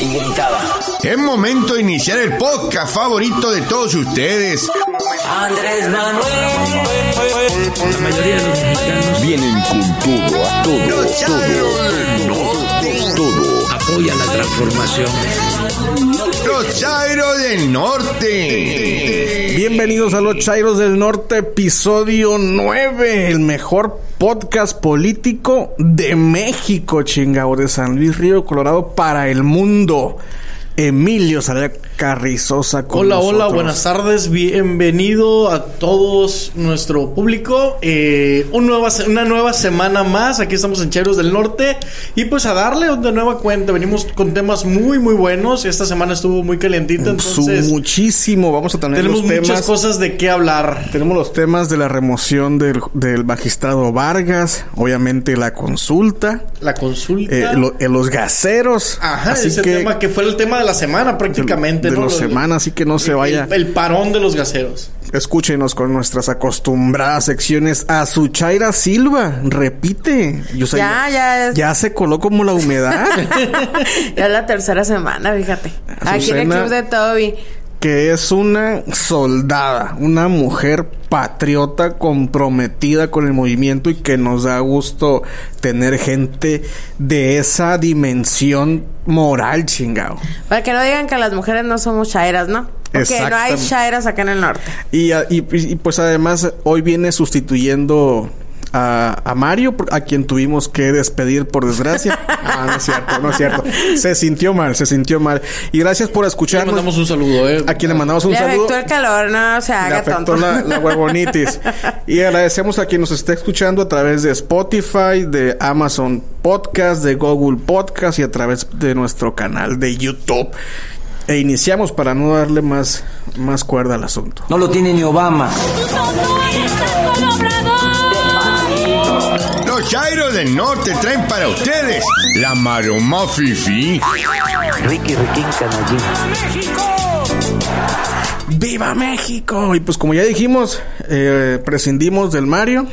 y gritaba. Es momento de iniciar el podcast favorito de todos ustedes. Andrés Manuel. La mayoría de los mexicanos Vienen con todo, a todo, Los todo, todo. Apoyan la transformación. Los Chairos del Norte. Bienvenidos a los Chairos del Norte, episodio 9, el mejor podcast político de México, chingado, de San Luis Río Colorado para el mundo. Emilio Salea Carrizosa con Hola, hola, buenas tardes, bienvenido a todos nuestro público. Eh, un nueva una nueva semana más, aquí estamos en Chairos del Norte y pues a darle de nueva cuenta, venimos con temas muy muy buenos, esta semana estuvo muy calientita, entonces muchísimo, vamos a tener tenemos los muchas temas. cosas de qué hablar. Tenemos los temas de la remoción del, del magistrado Vargas, obviamente la consulta, La consulta. eh, lo- eh, los gaseros. Ajá, así ese que tema que fue el tema de la semana prácticamente, de ¿no? la semana, así que no se vaya. El, el parón de los gaseros. Escúchenos con nuestras acostumbradas secciones. A su Chaira Silva, repite. Yo sé, Ya, ya es- Ya se coló como la humedad. Ya es la tercera semana, fíjate. Aquí en el club de Toby. Que es una soldada, una mujer patriota comprometida con el movimiento y que nos da gusto tener gente de esa dimensión moral, chingado. Para que no digan que las mujeres no somos chairas, ¿no? Porque no hay chairas acá en el norte. Y, a- y- y, pues además hoy viene sustituyendo a, a Mario, a quien tuvimos que despedir por desgracia. Ah, no es cierto, no es cierto. Se sintió mal, se sintió mal. Y gracias por Le escucharnos. mandamos un saludo, eh. A quien le mandamos un Le saludo. afectó el calor, no se Le haga afectó tonto. la, la huevonitis. y agradecemos a quien nos esté escuchando a través de Spotify, de Amazon Podcast, de Google Podcast y a través de nuestro canal de YouTube. E iniciamos para no darle más, más cuerda al asunto. No lo tiene ni Obama. Los Chairos del Norte traen para ustedes la maroma fifi. Ricky Riquín Canallín. ¡Viva México! Y pues como ya dijimos, eh, prescindimos del Mario.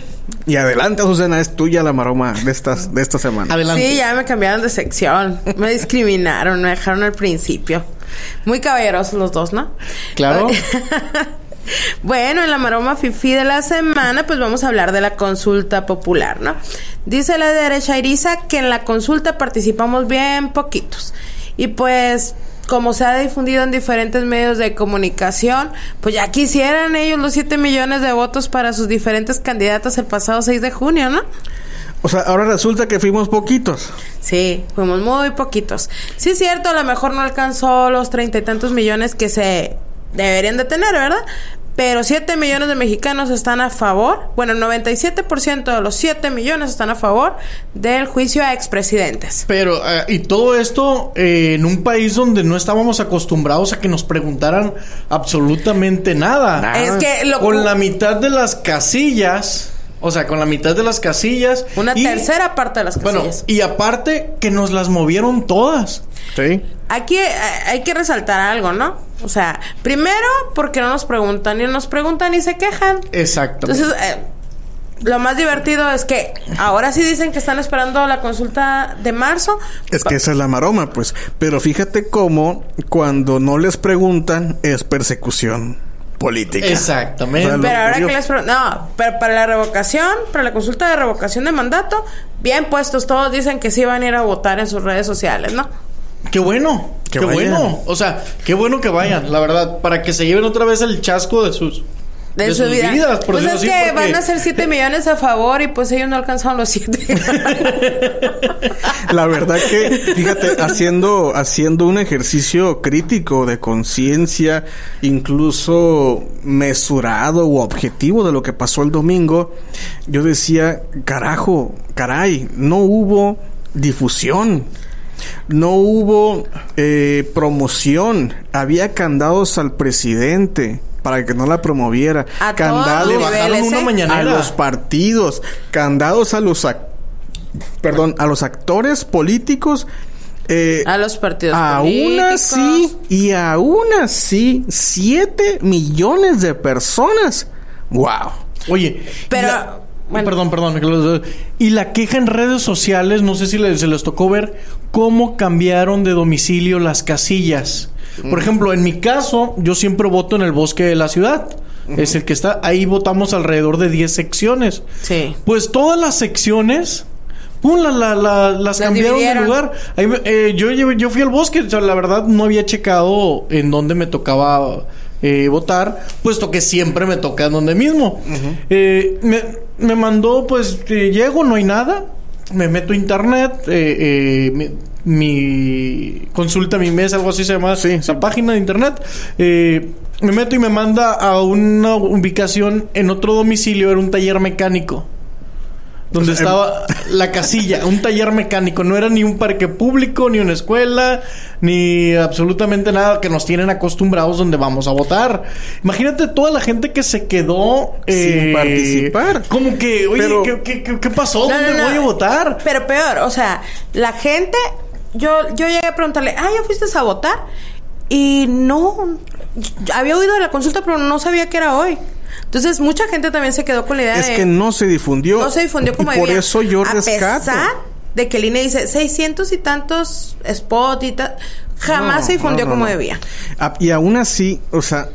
Y adelante, Susana, es tuya la maroma de, estas, de esta semana. Adelante. Sí, ya me cambiaron de sección. Me discriminaron, me dejaron al principio. Muy caballerosos los dos, ¿no? Claro. Bueno, en la maroma fifi de la semana, pues vamos a hablar de la consulta popular, ¿no? Dice la derecha Iriza que en la consulta participamos bien poquitos. Y pues, como se ha difundido en diferentes medios de comunicación, pues ya quisieran ellos los 7 millones de votos para sus diferentes candidatos el pasado 6 de junio, ¿no? O sea, ahora resulta que fuimos poquitos. Sí, fuimos muy poquitos. Sí, es cierto, a lo mejor no alcanzó los treinta y tantos millones que se deberían de tener, ¿verdad? Pero 7 millones de mexicanos están a favor, bueno, el 97% de los 7 millones están a favor del juicio a expresidentes. Pero, eh, y todo esto eh, en un país donde no estábamos acostumbrados a que nos preguntaran absolutamente nada. Es que lo- Con la mitad de las casillas, o sea, con la mitad de las casillas. Una y- tercera parte de las Bueno, casillas. y aparte que nos las movieron todas. ¿Sí? Aquí hay que resaltar algo, ¿no? O sea, primero porque no nos preguntan, y nos preguntan y se quejan. Exacto. Entonces, eh, lo más divertido es que ahora sí dicen que están esperando la consulta de marzo. Es que esa es la maroma, pues. Pero fíjate cómo cuando no les preguntan es persecución política. Exactamente. O sea, lo Pero ahora que les pregun- No, pero para la revocación, para la consulta de revocación de mandato, bien puestos, todos dicen que sí van a ir a votar en sus redes sociales, ¿no? Qué bueno, Que qué vayan. bueno. O sea, qué bueno que vayan, la verdad, para que se lleven otra vez el chasco de sus De, de su sus vida. vidas, por pues es decirlo que así, porque- van a ser 7 millones a favor y pues ellos no alcanzaron los 7. La verdad que, fíjate, haciendo, haciendo un ejercicio crítico de conciencia, incluso mesurado u objetivo de lo que pasó el domingo, yo decía, carajo, caray, no hubo difusión. No hubo eh, promoción. Había candados al presidente para que no la promoviera. A todos candados los Le bajaron una ¿eh? mañanera. a los partidos, candados a los perdón, a los actores políticos eh, a los partidos aún políticos. así y aún así 7 millones de personas. Wow. Oye, Pero la- Bueno. Perdón, perdón. Y la queja en redes sociales, no sé si les, se les tocó ver cómo cambiaron de domicilio las casillas. Por ejemplo, en mi caso, yo siempre voto en el bosque de la ciudad. Es el que está. Ahí votamos alrededor de 10 secciones. Sí. Pues todas las secciones. ¡Pum! la- la- la- las, cambiaron de lugar. Ahí me- eh, yo, fui al bosque. O sea, la verdad no había checado en dónde me tocaba eh, votar. Puesto que siempre me toca en donde mismo. Eh, me, me mandó, pues, eh, llego, no hay nada. Me meto a internet. eh, eh, mi, consulta mi mes, algo así se llama. Sí, esa sí. página de internet. Eh, me meto y me manda a una ubicación en otro domicilio. Era un taller mecánico. Donde sea, estaba la casilla, un taller mecánico. No era ni un parque público, ni una escuela, ni absolutamente nada que nos tienen acostumbrados donde vamos a votar. Imagínate toda la gente que se quedó eh, Sin participar. Como que, oye, Pero- ¿qué, qué- qué- qué pasó? No, ¿Dónde no, no. voy a votar? Pero peor, o sea, la gente, yo, yo llegué a preguntarle, ah, ¿ya fuiste a votar? Y no, había oído de la consulta, pero no sabía que era hoy. Entonces, mucha gente también se quedó con la idea Es de... que no se difundió. no se difundió como Y por debía. eso yo a rescato. pesar de que el INE dice 600 y tantos spot y tal, jamás No, se difundió no, no, como debía. Ah, Y aún así, o sea,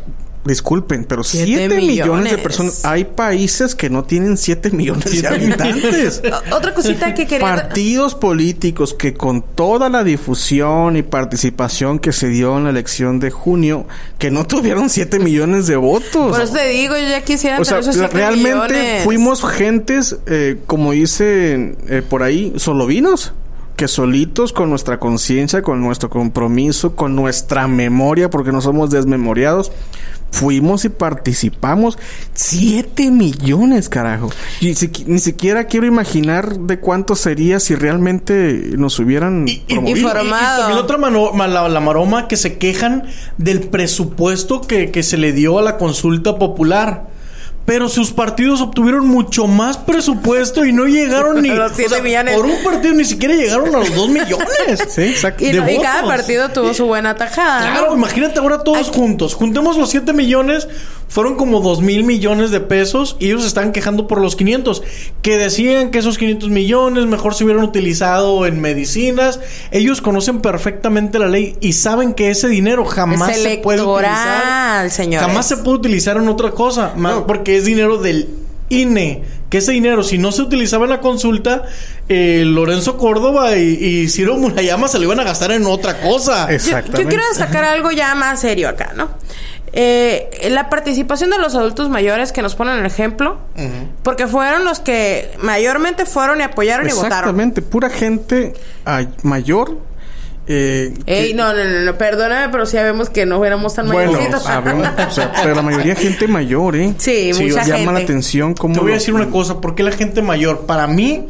disculpen, pero Siete 7 millones. de personas. Hay países que no tienen 7 millones de habitantes. Otra cosita que quería... Partidos políticos que con toda la difusión y participación que se dio en la elección de junio, que no tuvieron 7 millones de votos. Por eso te digo, yo ya quisiera O sea, esos la- siete realmente millones. fuimos gentes, eh, como dicen eh, por ahí, solovinos. Que solitos, con nuestra conciencia, con nuestro compromiso, con nuestra memoria, porque no somos desmemoriados, fuimos y participamos. Siete millones, carajo. Y si- ni siquiera quiero imaginar de cuánto sería si realmente nos hubieran Y, y- promovido. y- Informado. y también otra mano- ma- la, la maroma que se quejan del presupuesto que, que se le dio a la consulta popular. Pero sus partidos obtuvieron mucho más presupuesto y no llegaron ni... Los siete millones. Por un partido ni siquiera llegaron a los dos millones. Sí, exacto. Y, cada partido tuvo su buena tajada. Claro, ¿no? imagínate ahora todos Aquí- juntos. Juntemos los 7 millones, fueron como 2 mil millones de pesos y ellos se están quejando por los 500. Que decían que esos 500 millones mejor se hubieran utilizado en medicinas. Ellos conocen perfectamente la ley y saben que ese dinero jamás Es se puede utilizar. señores. Jamás se puede utilizar en otra cosa, ma- porque es dinero del INE. Que ese dinero, si no se utilizaba en la consulta, eh, Lorenzo Córdoba y, y Ciro Murayama se lo iban a gastar en otra cosa. Yo, Exactamente. yo quiero destacar algo ya más serio acá, ¿no? Eh, la participación de los adultos mayores que nos ponen el ejemplo, porque fueron los que mayormente fueron y apoyaron y votaron. Exactamente, pura gente ay, mayor. eh, Ey, que- no, no, no, no, perdóname, pero sí sabemos que no éramos tan Bueno, mayorcitos. sabemos, o sea, pero la mayoría es gente mayor, ¿eh? Sí, mucha llama gente. la atención cómo Te voy a lo- decir una cosa, ¿por qué la gente mayor? Para mí,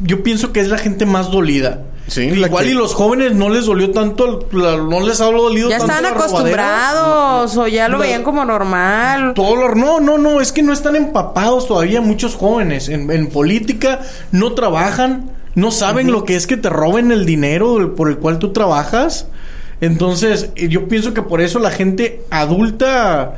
yo pienso que es la gente más dolida. Sí, Igual que- y los jóvenes no les dolió tanto, la- no les ha dolido ya tanto. estaban la robadera. acostumbrados o ya lo La- veían como normal. Todo lo- no, no, no, es que no están empapados todavía muchos jóvenes en, en política, no trabajan, no saben lo que es que te roben el dinero por el cual tú trabajas. Entonces, eh, yo pienso que por eso la gente adulta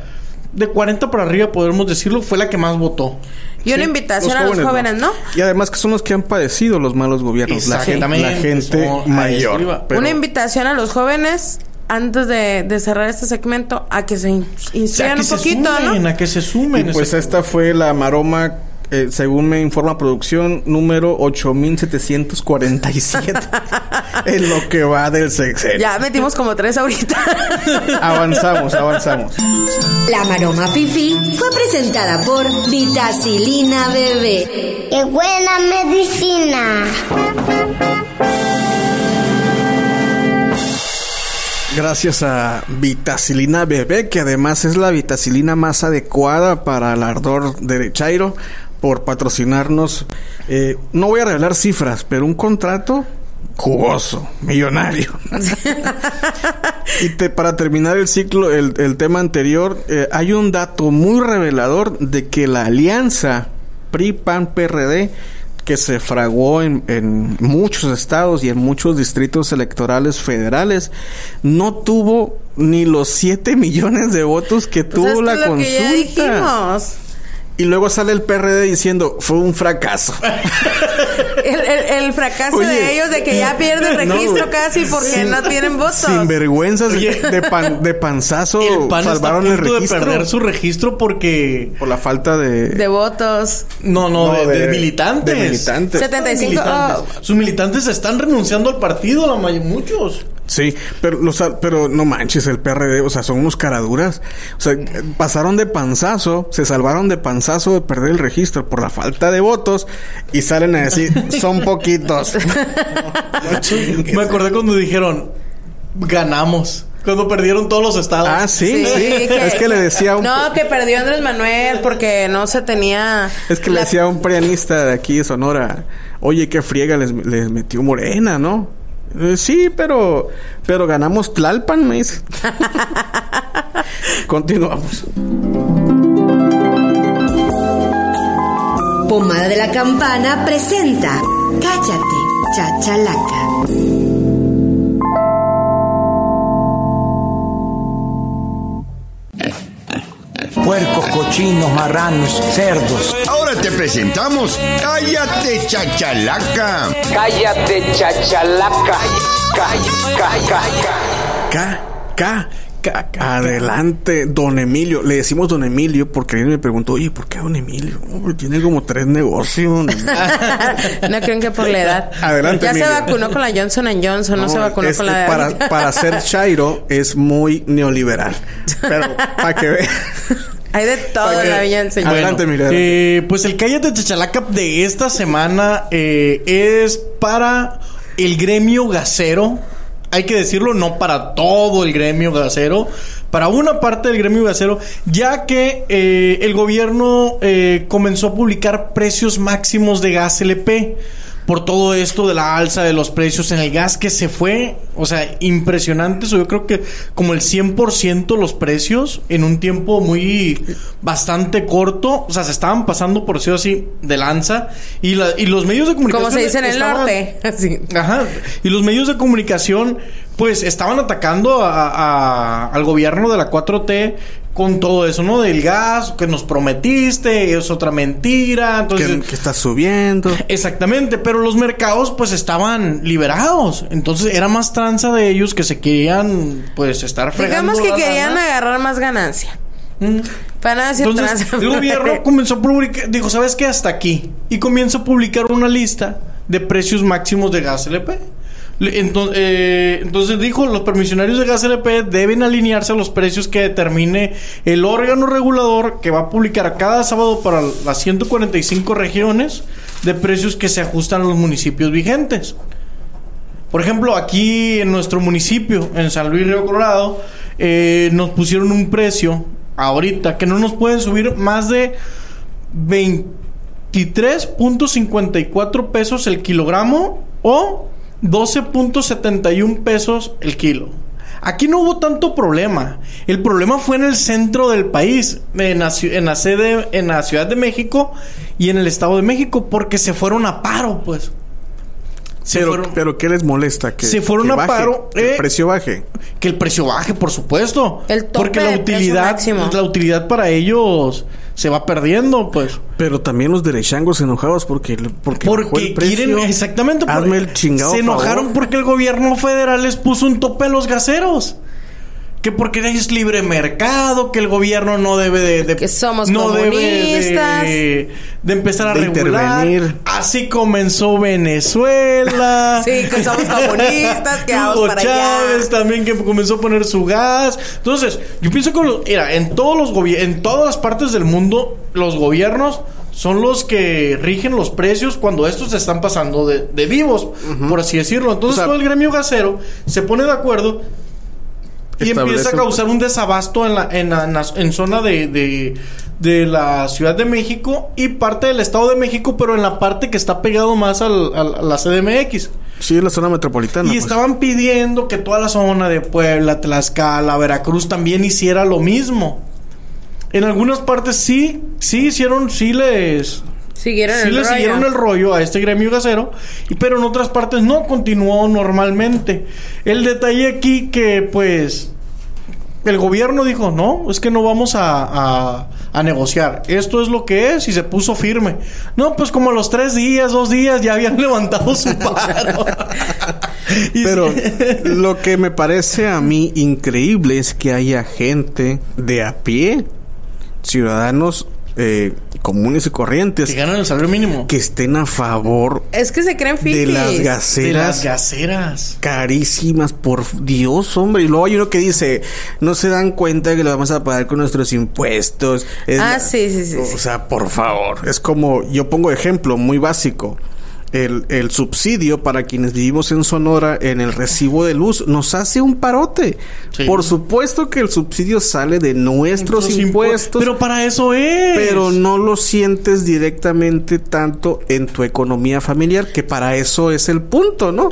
de 40 para arriba, podemos decirlo, fue la que más votó. Y una invitación a los jóvenes, ¿no? Y además que son los que han padecido los malos gobiernos, la gente, la gente mayor. Pero- Una invitación a los jóvenes antes de, de cerrar este segmento a que se in- O sea, instruyan un poquito, sumen, ¿no? a que se sumen. y pues Ese- esta fue la maroma, eh, según me informa producción, número 8747 en lo que va del sexenio. Ya metimos como tres ahorita. Avanzamos, avanzamos. La Maroma Fifi fue presentada por Vitacilina Bebé. ¡Qué buena medicina! Gracias a Vitacilina Bebé, que además es la vitacilina más adecuada para el ardor de Chairo, por patrocinarnos. Eh, no voy a revelar cifras, pero un contrato jugoso, millonario. y te- para terminar el ciclo, el, el tema anterior, eh, hay un dato muy revelador de que la alianza PRI-PAN-PRD que se fraguó en, en muchos estados y en muchos distritos electorales federales, no tuvo ni los 7 millones de votos que Pues tuvo es la lo que ya consulta. dijimos. Y luego sale el PRD diciendo, fue un fracaso. El, el- el fracaso Oye, de ellos de que ya pierden no, registro casi porque sin- no tienen votos. Sin vergüenzas de, pan- de panzazo El PAN salvaron está a el registro. de perder su registro porque... Por la falta de... de votos. No, no, No, de, de- de militantes. de militantes. 75. Militantes. oh, Sus militantes están renunciando al partido, la may- muchos. Sí, pero, los, pero no manches, el PRD, o sea, son unos caraduras. O sea, pasaron de panzazo, se salvaron de panzazo de perder el registro por la falta de votos y salen a decir, son poquitos. Me acordé cuando dijeron, ganamos. Cuando perdieron todos los estados. ah, sí, sí. Es que le decía a un... No, que perdió Andrés Manuel porque no se tenía. Es que le decía a un prianista de aquí de Sonora, oye, qué friega les, les metió Morena, ¿no? Eh, sí, pero, pero ganamos Tlalpan, me dice. Continuamos. Pomada de la Campana presenta Cállate, chachalaca. Puercos, cochinos, marranos, cerdos. Ahora te presentamos Cállate Chachalaca. Cállate, chachalaca. Ca, ca, ca, ca. Adelante, don Emilio. Le decimos don Emilio porque alguien me preguntó, oye, ¿por qué don Emilio? Hombre, tiene como tres negocios. No creen que por la edad. Adelante, Ya se Emilio. vacunó con la Johnson Johnson, no, se vacunó con la de para, para ser Chairo es muy neoliberal. Pero para que vean. Hay de todo en la del Señor. Adelante, Emilio. Eh, pues el Cállate Chachalaca de esta semana eh, es para el gremio gasero. Hay que decirlo, no para todo el gremio gasero, para una parte del gremio gasero, ya que eh, el gobierno eh, comenzó a publicar precios máximos de gas LP. Por todo esto de la alza de los precios en el gas que se fue, o sea, impresionante. Yo creo que como el 100% los precios en un tiempo muy bastante corto, o sea, se estaban pasando por decirlo así de lanza y, la- y los medios de comunicación Como se dice en el norte. Así. Ajá. Y los medios de comunicación, pues, estaban atacando a- a- al gobierno de la 4T con todo eso, ¿no? Del gas, que nos prometiste, es otra mentira. Entonces, que, que está subiendo. Exactamente, pero los mercados pues estaban liberados. Entonces era más tranza de ellos que se querían pues estar fregando. Digamos que la querían lana. agarrar más ganancia. Mm. Para decir Entonces el gobierno comenzó a publicar, dijo, ¿sabes qué? Hasta aquí. Y comienza a publicar una lista de precios máximos de gas LP. Entonces, eh, entonces dijo, los permisionarios de gas LP deben alinearse a los precios que determine el órgano regulador que va a publicar cada sábado para las 145 regiones de precios que se ajustan a los municipios vigentes. Por ejemplo, aquí en nuestro municipio, en San Luis Río Colorado, eh, nos pusieron un precio ahorita que no nos pueden subir más de 23.54 pesos el kilogramo o 12.71 pesos el kilo. Aquí no hubo tanto problema. El problema fue en el centro del país, en la, sede, en la Ciudad de México y en el Estado de México, porque se fueron a paro, pues. Se Pero, fueron- pero ¿qué les molesta? Que, Se fueron que a baje, paro, que eh. el precio baje. que el precio baje, por supuesto. El tope porque la utilidad, la utilidad para ellos se va perdiendo, pues. Pero también los derechangos enojados porque, porque, bajó Porque el precio. quieren, exactamente. por- Hazme el chingado Se enojaron favor. porque el gobierno federal les puso un tope a los gaseros. Que porque es libre mercado, que el gobierno no debe de... de- Que somos no debe comunistas. de, de empezar a De regular. intervenir. Así comenzó Venezuela. Sí, que somos comunistas, que vamos Hugo para Chávez allá. también que comenzó a poner su gas. Entonces, yo pienso que los- mira, en todos los gobi- en todas las partes del mundo, los gobiernos son los que rigen los precios cuando estos se están pasando de, de vivos, por así decirlo. Entonces, O sea- todo el gremio gasero se pone de acuerdo y empieza a causar un desabasto en la, en la- en en zona de, de, de la Ciudad de México y parte del Estado de México, pero en la parte que está pegado más al- al- a la CDMX. Sí, es la zona metropolitana. Y pues. estaban pidiendo que toda la zona de Puebla, Tlaxcala, Veracruz también hiciera lo mismo. En algunas partes sí, sí hicieron, sí les, Siguieron sí el le rollo. siguieron el rollo a este gremio gasero, y, pero en otras partes no, continuó normalmente. El detalle aquí que pues el gobierno dijo, no, es que no vamos a, a- a negociar. Esto es lo que es y se puso firme. No, pues como a los tres días, dos días ya habían levantado su paro. Pero lo que me parece a mí increíble es que haya gente de a pie, ciudadanos eh, comunes y corrientes, que ganan el salario mínimo. que estén a favor Es que se creen de las De las gaseras gaseras. carísimas, por Dios, hombre. Y luego hay uno que dice, no se dan cuenta que lo vamos a pagar con nuestros impuestos. Es Ah, la- sí, sí, sí, O sea, por favor. Es como, yo pongo ejemplo muy básico. El, el subsidio para quienes vivimos en Sonora en el recibo de luz nos hace un parote. Sí. Por supuesto que el subsidio sale de nuestros Nuestros impu- impuestos. Pero para eso es. Pero no lo sientes directamente tanto en tu economía familiar, que para eso es el punto, ¿no?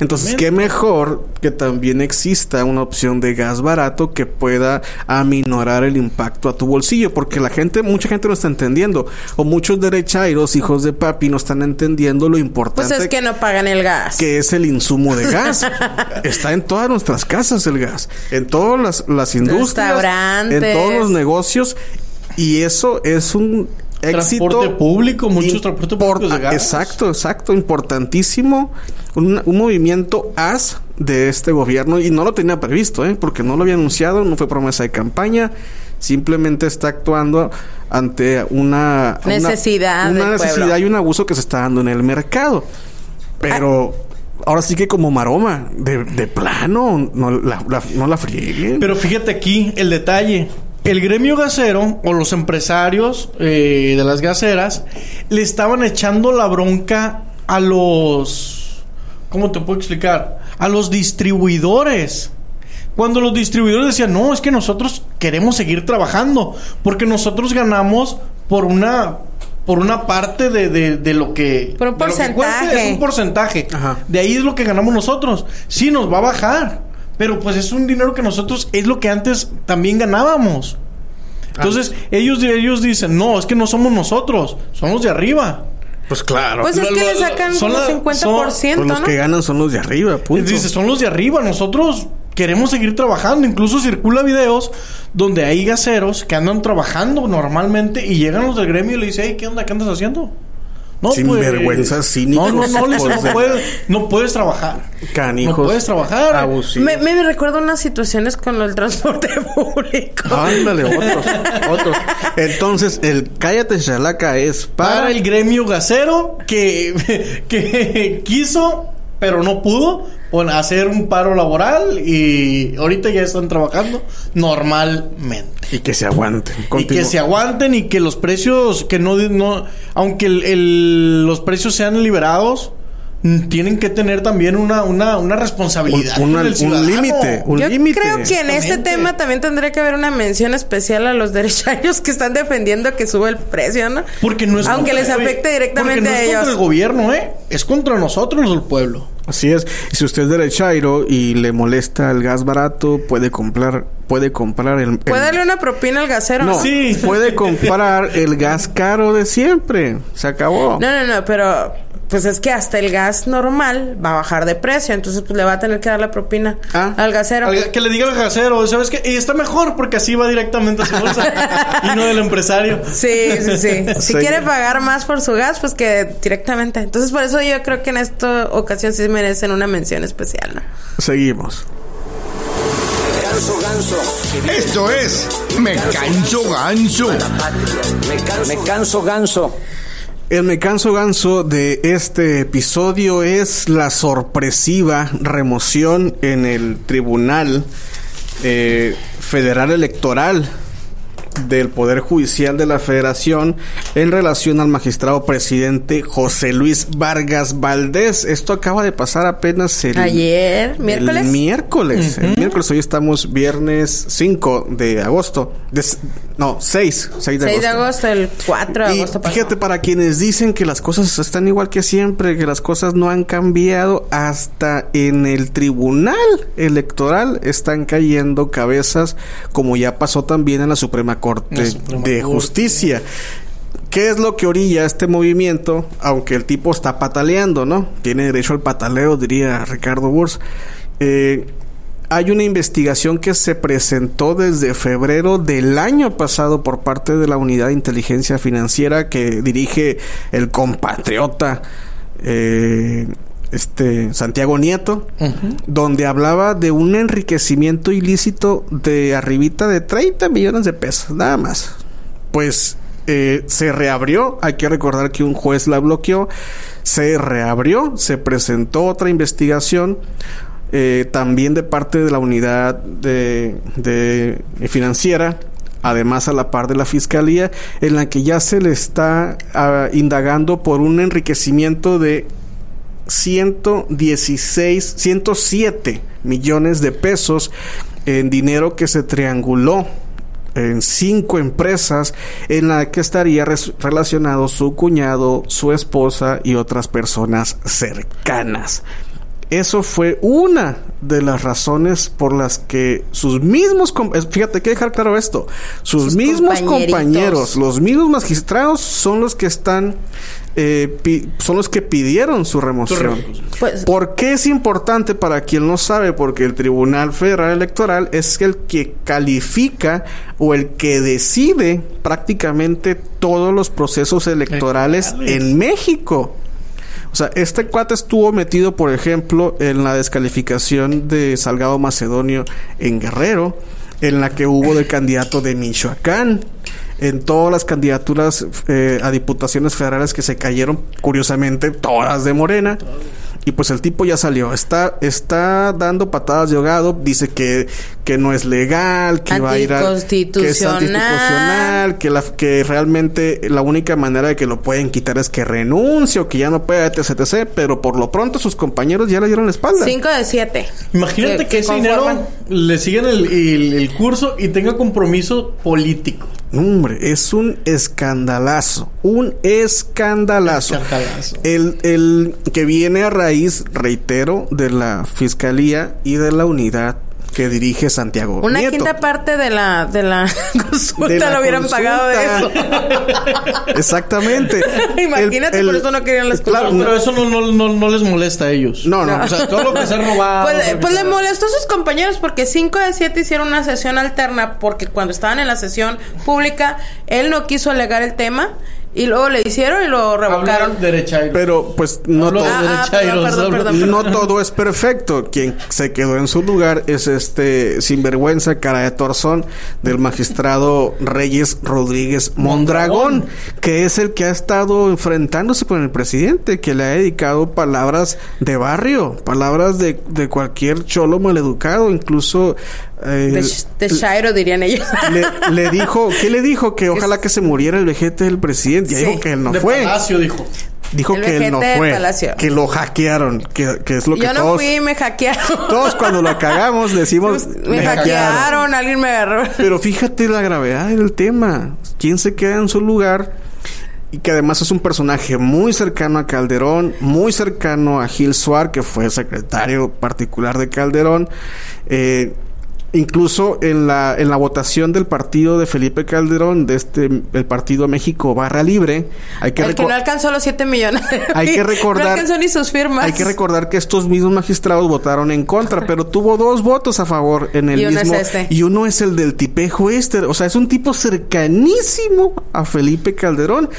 Entonces, qué mejor que también exista una opción de gas barato que pueda aminorar el impacto a tu bolsillo, porque la gente, mucha gente no está entendiendo, o muchos derechairos, hijos de papi, no están entendiendo lo Pues importante es que no pagan el gas. que es el insumo de gas. Está en todas nuestras casas el gas, en todas las, las industrias, Restaurantes. en todos los negocios y eso es un éxito Transporte público, muchos transportes públicos de gas. Exacto, exacto, importantísimo, un, un movimiento as de este gobierno y no lo tenía previsto, ¿eh? porque no lo había anunciado, no fue promesa de campaña, simplemente está actuando ante una Necesidad una, necesidad pueblo. y un abuso que se está dando en el mercado. Pero ahora sí que como maroma, de, de plano, no la, la- no la frieguen. Pero fíjate aquí el detalle. El gremio gasero o los empresarios eh, de las gaseras le estaban echando la bronca a los... ¿Cómo te puedo explicar? A los distribuidores. Cuando los distribuidores decían, no, es que nosotros queremos seguir trabajando porque nosotros ganamos por una por una parte de, de- de lo que Por un cueste, porcentaje. es un porcentaje Ajá. de ahí es lo que ganamos nosotros sí nos va a bajar pero pues es un dinero que nosotros es lo que antes también ganábamos entonces ellos ellos dicen no es que no somos nosotros somos de arriba pues claro. Pues es Lo- que lo- le sacan son como la- 50%, son- Pues los ¿no? que ganan son los de arriba, punto. Dice, son los de arriba. Nosotros queremos seguir trabajando. Incluso circula videos donde hay gaseros que andan trabajando normalmente y llegan los del gremio y le dicen, hey, ¿qué onda? ¿Qué andas haciendo? No, pues, Sinvergüenzas, cínicos, No, no, no, no, puedes, no puedes trabajar. Canijos. No puedes trabajar. Abusivos. Me, me recuerdo unas situaciones con el transporte público. Ándale, otros, otros. Entonces, el cállate chalaca es para, Para el gremio gasero que, que quiso, pero no pudo, bueno, hacer un paro laboral y ahorita ya están trabajando normalmente. y que se aguanten. Y que se aguanten y que los precios, que no, no aunque el- el- los precios sean liberados, tienen que tener también una, una, una responsabilidad. Un- límite, un Yo límite. creo que en este tema también tendría que haber una mención especial a los derecharios que están defendiendo que sube el precio, ¿no? Porque no es Aunque contra- les afecte directamente porque no a es ellos. contra el gobierno, ¿eh? Es contra nosotros, el pueblo. Así es. Y si usted es derechairo y le molesta el gas barato, puede comprar, puede comprar el, el- ¿Puede darle una propina al gasero? no, No, Sí. puede comprar el gas caro de siempre. Se acabó. no, no, pero pues es que hasta el gas normal va a bajar de precio, entonces pues le va a tener que dar la propina Ah. al gasero. Al- que le diga al gasero, ¿sabes qué? Y está mejor porque así va directamente a su bolsa y no del empresario. Sí, sí, sí. Si Sí. quiere pagar más por su gas, pues que directamente. Entonces, por eso yo creo que en esta ocasión sí merecen una mención especial, ¿no? Seguimos. Esto es Me Canso Ganso. Me canso ganso. El me canso ganso de este episodio es la sorpresiva remoción en el Tribunal eh, Federal Electoral del Poder Judicial de la Federación en relación al magistrado presidente José Luis Vargas Valdés. Esto acaba de pasar apenas el Ayer, miércoles. El miércoles. El miércoles. Hoy estamos viernes 5 de agosto. No, 6. 6 de 6 de agosto. agosto, el 4 de Y agosto fíjate, para quienes dicen que las cosas están igual que siempre, que las cosas no han cambiado, hasta en el tribunal electoral están cayendo cabezas, como ya pasó también en la Suprema Corte La Suprema de Corte. Justicia. ¿Qué es lo que orilla este movimiento? Aunque el tipo está pataleando, ¿no? Tiene derecho al pataleo, diría Ricardo Burs. Eh, hay una investigación que se presentó desde febrero del año pasado por parte de la Unidad de Inteligencia Financiera que dirige el compatriota eh, este Santiago Nieto, donde hablaba de un enriquecimiento ilícito de arribita de 30 millones de pesos, nada más. Pues eh, se reabrió, hay que recordar que un juez la bloqueó, se reabrió, se presentó otra investigación. Eh, también de parte de la unidad de, de financiera además a la par de la fiscalía, en la que ya se le está ah, indagando por un enriquecimiento de 116, 107 millones de pesos en dinero que se trianguló en cinco empresas en la que estaría relacionado su cuñado, su esposa y otras personas cercanas. Eso fue una de las razones por las que sus mismos, fíjate, hay que dejar claro esto, sus, Sus mismos compañeros, los mismos magistrados son los que están, eh, pi- son los que pidieron su remoción. Pues- ¿Por qué es importante para quien no sabe? Porque el Tribunal Federal Electoral es el que califica o el que decide prácticamente todos los procesos electorales Electorales. en México. O sea, este cuate estuvo metido, por ejemplo, en la descalificación de Salgado Macedonio en Guerrero, en la que hubo del candidato de Michoacán, en todas las candidaturas eh, a diputaciones federales que se cayeron, curiosamente, todas de Morena. Y pues el tipo ya salió. Está, está dando patadas de ahogado. Dice que, que no es legal, que va a ir a. Que es Anticonstitucional. que, la, que realmente la única manera de que lo pueden quitar es que renuncie o que ya no pueda, etc, etc. Pero por lo pronto sus compañeros ya le dieron la espalda. 5 de 7. Imagínate que, ese dinero le siguen el, el- el curso y tenga compromiso político. Hombre, es un escandalazo. Un escandalazo. Escandalazo. El, el que viene a raíz, reitero, de la fiscalía y de la unidad que dirige Santiago. Una Nieto. quinta parte de la, de la consulta De la lo hubieran consulta. pagado de eso. Exactamente. Imagínate, El- por eso no querían las Claro, consultas. Pero eso no, no, no, no les molesta a ellos. No, no. O sea, todo lo que se ha robado. Pues, pues le molestó a sus compañeros porque 5 de 7 hicieron una sesión alterna porque cuando estaban en la sesión pública él no quiso alegar el tema y luego le hicieron y lo revocaron. Pero pues no Hablo todo. Ah, derechairos, perdón, hablo- perdón, perdón. No todo es perfecto. Quien se quedó en su lugar es este sinvergüenza, cara de torzón del magistrado Reyes Rodríguez Mondragón, que es el que ha estado enfrentándose con el presidente, que le ha dedicado palabras de barrio, palabras de, de cualquier cholo maleducado, incluso eh, De, sh- de Shairo dirían ellos. le, le dijo, ¿qué le dijo? Que ojalá que se muriera el vejete del presidente. Y Sí. dijo que él no de fue. Palacio, dijo. Dijo El que él no fue. Palacio. Que lo hackearon. Que, que es lo que Yo no todos, fui me hackearon. todos cuando lo cagamos decimos me hackearon, alguien me agarró. Pero fíjate la gravedad del tema. ¿Quién se queda en su lugar? Y que además es un personaje muy cercano a Calderón, muy cercano a Gil Suar, que fue secretario particular de Calderón. Eh, incluso en la, en la votación del partido de Felipe Calderón, de este, el partido México Barra Libre, hay que El que no alcanzó los 7 millones. hay que No recordar alcanzó ni sus firmas. hay que recordar que estos mismos magistrados votaron en contra, pero tuvo dos votos a favor en el Y uno es mismo este. y uno es el del tipejo este, o sea, es un tipo cercanísimo a Felipe Calderón.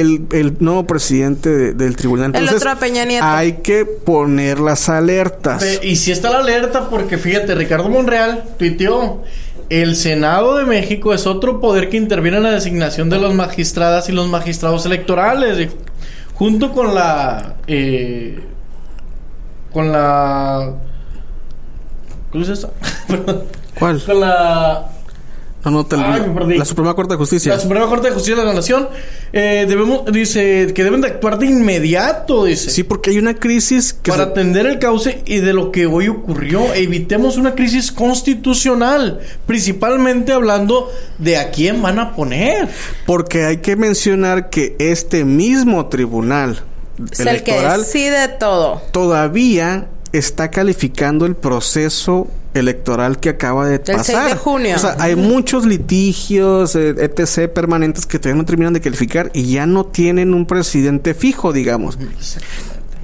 El, el nuevo presidente de- del tribunal. El otro a Peña Nieto. Hay que poner las alertas. Y si está la alerta, porque fíjate, Ricardo Monreal tuiteó. El Senado de México es otro poder que interviene en la designación de las magistradas y los magistrados electorales. Junto con la. eh, con la. ¿Cómo es eso? Perdón. ¿Cuál? con la. No, no, te- Ay, me perdí. la Suprema Corte de Justicia. La Suprema Corte de Justicia de la Nación. eh, debemos, dice que deben de actuar de inmediato, dice. Sí, porque hay una crisis que para se- atender el cauce y de lo que hoy ocurrió. Evitemos una crisis constitucional, principalmente hablando de a quién van a poner. porque hay que mencionar que este mismo tribunal Es el que electoral decide todo. todavía está calificando el proceso electoral que acaba de Del 6 pasar. de junio. O sea, hay muchos litigios, eh, etc., permanentes que todavía no terminan de calificar y ya no tienen un presidente fijo, digamos.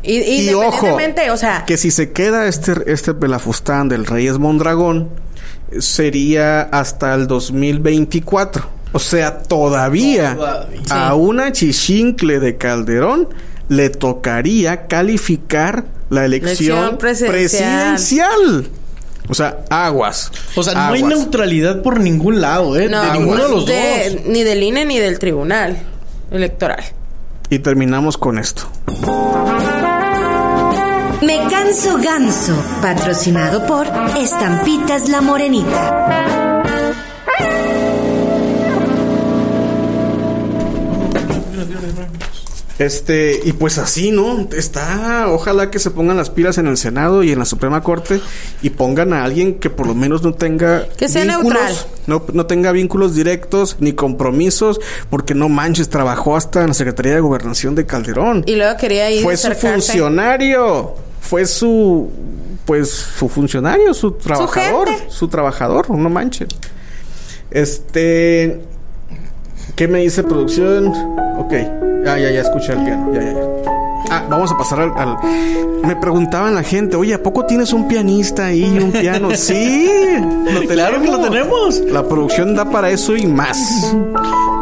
Y, Y ojo, independientemente, o sea, que si se queda este, este Pelafustán del Reyes Mondragón, sería hasta el 2024. O sea, todavía, Todavía. a una chichincle de Calderón le tocaría calificar la elección, Elección presidencial. presidencial. O sea, aguas. O sea, no hay neutralidad por ningún lado, ¿eh? no, de ninguno de los de- dos. Ni del INE ni del Tribunal Electoral. Y terminamos con esto. Me canso ganso, patrocinado por Estampitas La Morenita. Este, y pues así, ¿no? Está, ojalá que se pongan las pilas en el Senado y en la Suprema Corte y pongan a alguien que por lo menos no tenga Que sea vínculos, neutral. No, no tenga vínculos directos ni compromisos, porque no manches, trabajó hasta en la Secretaría de Gobernación de Calderón. Y luego quería ir Fue su funcionario, fue su, pues, su funcionario, su trabajador, gente. su trabajador, no manches. Este, ¿qué me dice producción? Ok, ya, ya, ya escuché el piano, ya, ya, ya. Ah, vamos a pasar al, al- Me preguntaban la gente, oye, ¿a poco tienes un pianista ahí y un piano? sí, lo Claro que lo tenemos. La producción da para eso y más.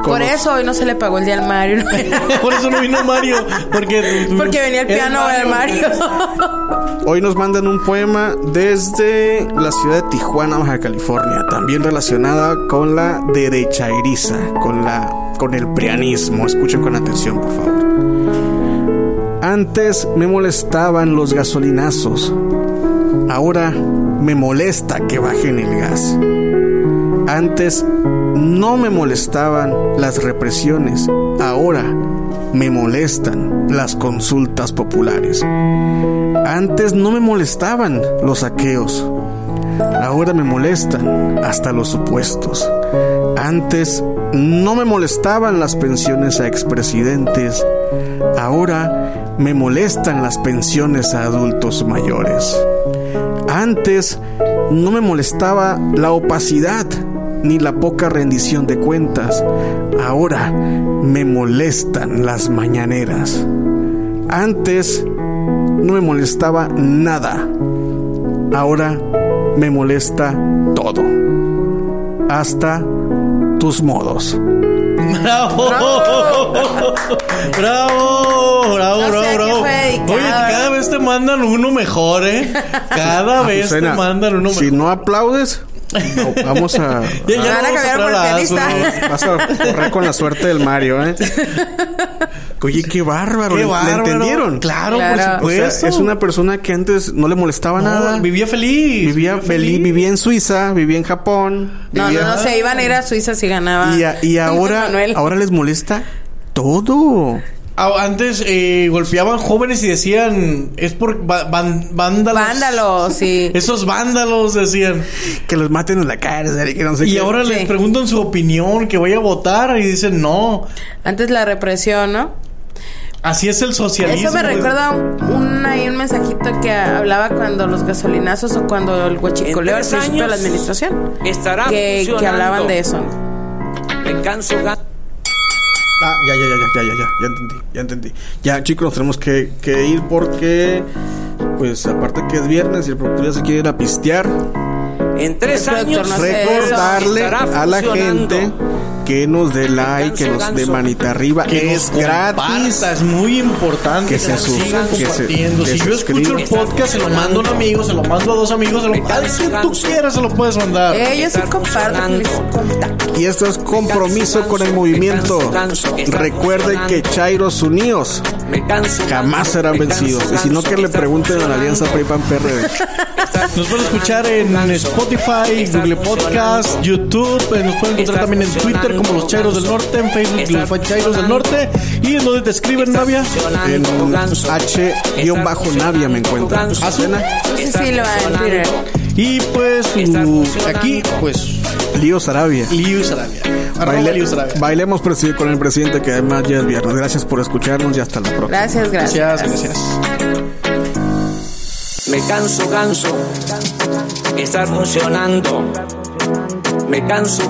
Por los- eso hoy no se le pagó el día al Mario. Por eso no vino Mario. Porque, Porque venía el piano del Mario. Hoy nos mandan un poema desde la ciudad de Tijuana, Baja California, también relacionada con la derechairiza, con la con el prianismo. Escuchen con atención, por favor. Antes me molestaban los gasolinazos. Ahora me molesta que bajen el gas. Antes no me molestaban las represiones. Ahora me molestan las consultas populares. Antes no me molestaban los saqueos. Ahora me molestan hasta los supuestos. Antes no me molestaban las pensiones a expresidentes. Ahora me molestan las pensiones a adultos mayores. Antes no me molestaba la opacidad ni la poca rendición de cuentas. Ahora me molestan las mañaneras. Antes no me molestaba nada. Ahora me molesta todo. Hasta tus modos. ¡Bravo! ¡Bravo! ¡Bravo, No sé bravo, bravo! dedicado. Oye, cada vez te mandan uno mejor, ¿eh? Cada vez te mandan uno mejor. si no aplaudes, no, vamos a, Ya, ya Van a cambiar por pianista. Vas a correr con la suerte del Mario, ¿eh? Oye, qué bárbaro. ¡Qué ¿Le- bárbaro! ¿Le entendieron? Claro, Claro. por O sea, supuesto. es una persona que antes no le molestaba No, nada. Vivía feliz. Vivía, feliz, vivía en Suiza, vivía en Japón. No, vivía- no, no, se iban a ir a Suiza si ganaba. Y, a- y ahora, ahora les molesta todo. Ah, Antes eh, golpeaban jóvenes y decían, es por va- van- vándalos. Vándalos, sí. Esos vándalos decían. Que los maten en la cárcel y que no sé Y qué. ahora Sí. les preguntan su opinión, que vaya a votar y dicen no. Antes la represión, ¿no? Así es el socialismo. Eso me recuerda a un, un, ahí un mensajito que hablaba cuando los gasolinazos o cuando el huachicoleo al principio de la administración. estará que, que hablaban de eso. Me canso ganso. Ah, ya, ya, ya, ya, ya, ya, ya entendí, ya entendí. Ya, chicos, nos tenemos que, que ir porque, pues, aparte que es viernes y el productor ya se quiere ir a pistear. En tres años, recordarle a la gente que nos dé like, que nos dé manita arriba, que es nos gratis. es muy importante Que que, se sigan que se- compartiendo. que si se yo escucho el podcast, se lo mando a un amigo, se lo mando a dos amigos, se lo al que tú quieras se lo puedes mandar. Eh, yo sí comparto. Y esto es compromiso con el movimiento. Recuerde que Chairos Unidos jamás serán vencidos. Y si no, que le pregunten a la Alianza. PRI-PAN PRD. Nos pueden escuchar en Spotify, Google Podcast, YouTube. eh, Nos pueden encontrar también en Twitter como Los Chairos del Norte, en Facebook Los Chairos del Norte. ¿Y en donde te escriben, Navia? En H-Navia me encuentran. Azucena. Sí, sí, lo en. Y pues uh, aquí, pues, Lío Sarabia. Liu Sarabia. Baile- Liu Sarabia. bailemos presi- con el presidente que además ya es viernes. Gracias por escucharnos y hasta la próxima. Gracias, gracias. Gracias, gracias. Me canso ganso. Estar funcionando. Me canso